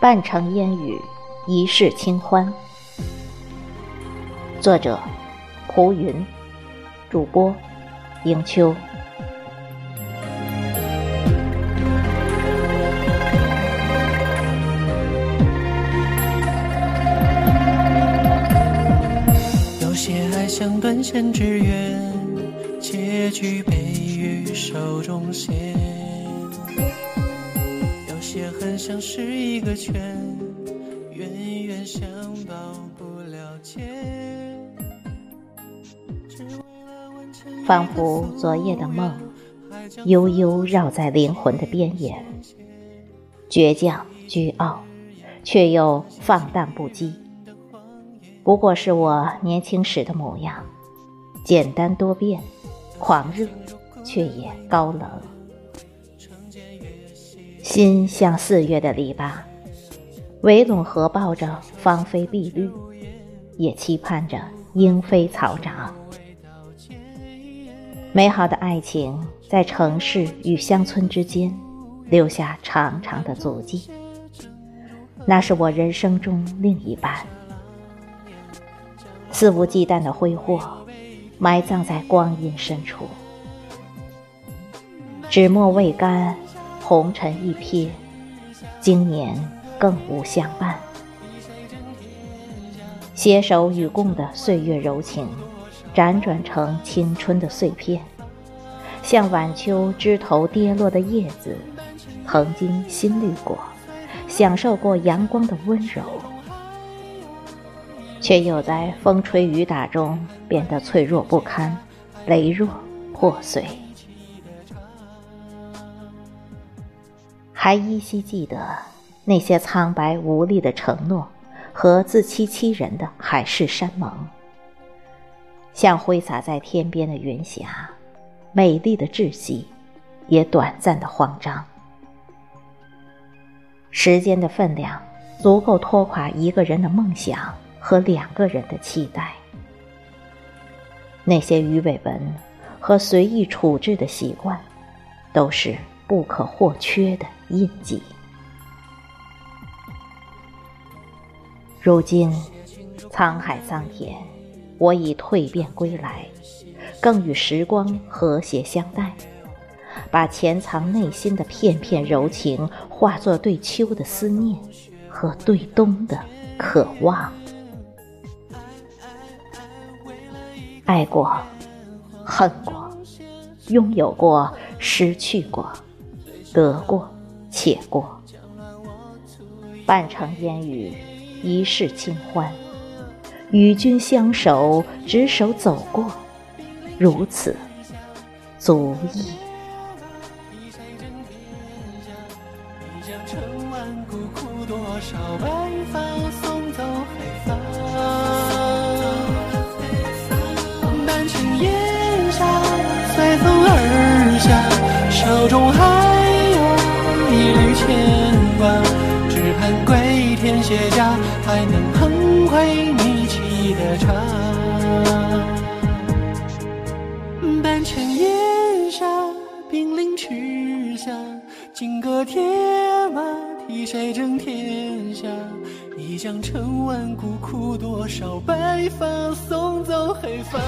半城烟雨，一世清欢。作者：蒲云，主播：迎秋。像断线之缘，结局被于手中线。有些恨像是一个圈，远远想到不了解。仿佛昨夜的梦，悠悠绕在灵魂的边沿，倔强倨傲，却又放荡不羁。不过是我年轻时的模样，简单多变，狂热，却也高冷。心像四月的篱笆，围拢合抱着芳菲碧绿，也期盼着莺飞草长。美好的爱情在城市与乡村之间留下长长的足迹，那是我人生中另一半。肆无忌惮的挥霍，埋葬在光阴深处，纸墨未干。红尘一瞥，今年更无相伴。携手与共的岁月柔情，辗转成青春的碎片，像晚秋枝头跌落的叶子，曾经新绿过，享受过阳光的温柔，却又在风吹雨打中变得脆弱不堪，羸弱破碎。还依稀记得那些苍白无力的承诺和自欺欺人的海誓山盟，像挥洒在天边的云霞，美丽的窒息，也短暂的慌张。时间的分量足够拖垮一个人的梦想和两个人的期待。那些鱼尾纹和随意处置的习惯，都是。不可或缺的印记。如今沧海桑田，我已蜕变归来，更与时光和谐相待，把潜藏内心的片片柔情，化作对秋的思念和对冬的渴望。爱过，恨过，拥有过，失去过。得过且过，半城烟雨，一世清欢。与君相守，执手走过，如此足矣。半随风而下，手中还有。一缕牵挂，只盼归天卸甲，还能捧回你沏的茶。半城烟沙，兵临池下，金戈铁马，替谁争天下？一将成万骨，枯多少白发，送走黑发。